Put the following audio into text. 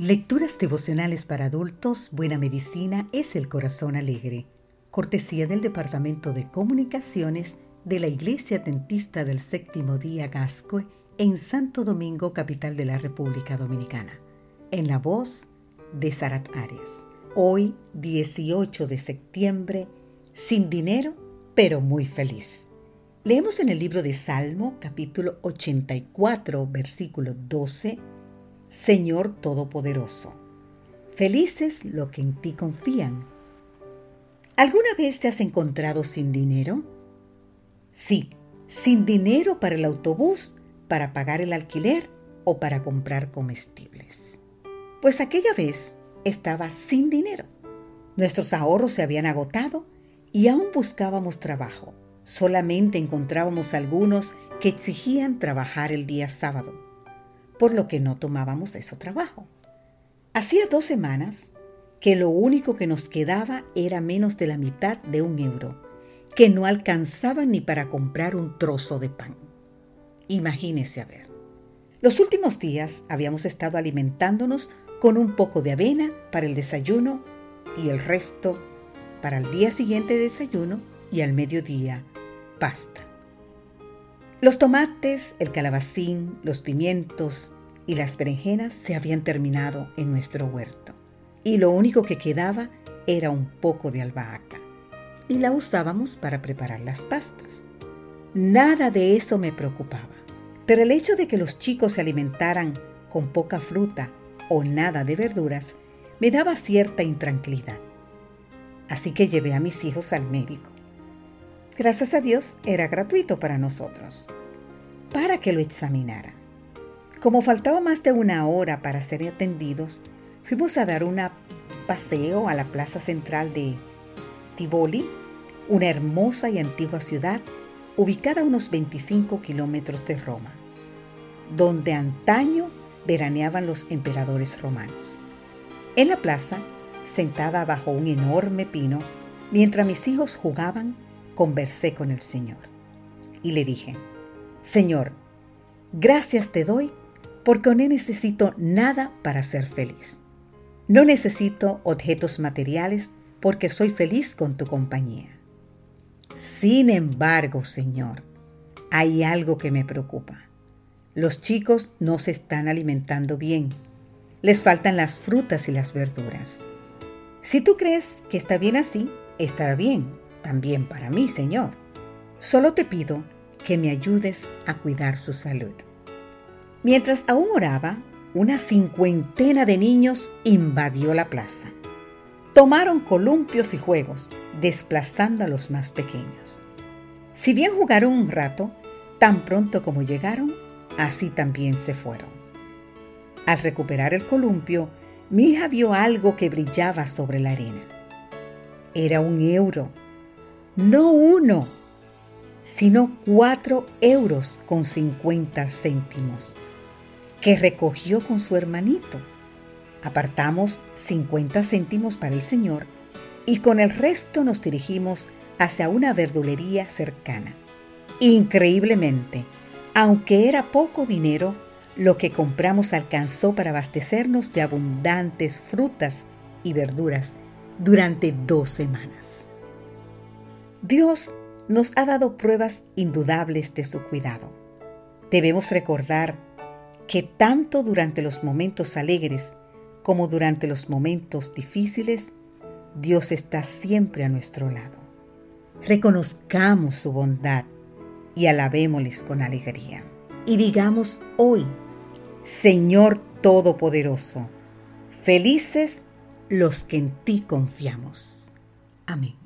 Lecturas devocionales para adultos, Buena Medicina es el Corazón Alegre. Cortesía del Departamento de Comunicaciones de la Iglesia Dentista del Séptimo Día Gascue en Santo Domingo, capital de la República Dominicana. En la voz de Sarat Arias. Hoy, 18 de septiembre, sin dinero, pero muy feliz. Leemos en el libro de Salmo, capítulo 84, versículo 12 Señor Todopoderoso. Felices los que en ti confían. ¿Alguna vez te has encontrado sin dinero? Sí, sin dinero para el autobús, para pagar el alquiler o para comprar comestibles. Pues aquella vez estaba sin dinero. Nuestros ahorros se habían agotado y aún buscábamos trabajo. Solamente encontrábamos algunos que exigían trabajar el día sábado por lo que no tomábamos eso trabajo. Hacía dos semanas que lo único que nos quedaba era menos de la mitad de un euro, que no alcanzaba ni para comprar un trozo de pan. Imagínese a ver. Los últimos días habíamos estado alimentándonos con un poco de avena para el desayuno y el resto para el día siguiente de desayuno y al mediodía pasta. Los tomates, el calabacín, los pimientos y las berenjenas se habían terminado en nuestro huerto. Y lo único que quedaba era un poco de albahaca. Y la usábamos para preparar las pastas. Nada de eso me preocupaba. Pero el hecho de que los chicos se alimentaran con poca fruta o nada de verduras me daba cierta intranquilidad. Así que llevé a mis hijos al médico. Gracias a Dios era gratuito para nosotros, para que lo examinara. Como faltaba más de una hora para ser atendidos, fuimos a dar un paseo a la plaza central de Tivoli, una hermosa y antigua ciudad ubicada a unos 25 kilómetros de Roma, donde antaño veraneaban los emperadores romanos. En la plaza, sentada bajo un enorme pino, mientras mis hijos jugaban, conversé con el Señor y le dije, Señor, gracias te doy porque no necesito nada para ser feliz. No necesito objetos materiales porque soy feliz con tu compañía. Sin embargo, Señor, hay algo que me preocupa. Los chicos no se están alimentando bien. Les faltan las frutas y las verduras. Si tú crees que está bien así, estará bien también para mí, Señor. Solo te pido que me ayudes a cuidar su salud. Mientras aún oraba, una cincuentena de niños invadió la plaza. Tomaron columpios y juegos, desplazando a los más pequeños. Si bien jugaron un rato, tan pronto como llegaron, así también se fueron. Al recuperar el columpio, mi hija vio algo que brillaba sobre la arena. Era un euro no uno, sino cuatro euros con cincuenta céntimos, que recogió con su hermanito. Apartamos cincuenta céntimos para el Señor y con el resto nos dirigimos hacia una verdulería cercana. Increíblemente, aunque era poco dinero, lo que compramos alcanzó para abastecernos de abundantes frutas y verduras durante dos semanas. Dios nos ha dado pruebas indudables de su cuidado. Debemos recordar que tanto durante los momentos alegres como durante los momentos difíciles, Dios está siempre a nuestro lado. Reconozcamos su bondad y alabémosles con alegría. Y digamos hoy, Señor Todopoderoso, felices los que en ti confiamos. Amén.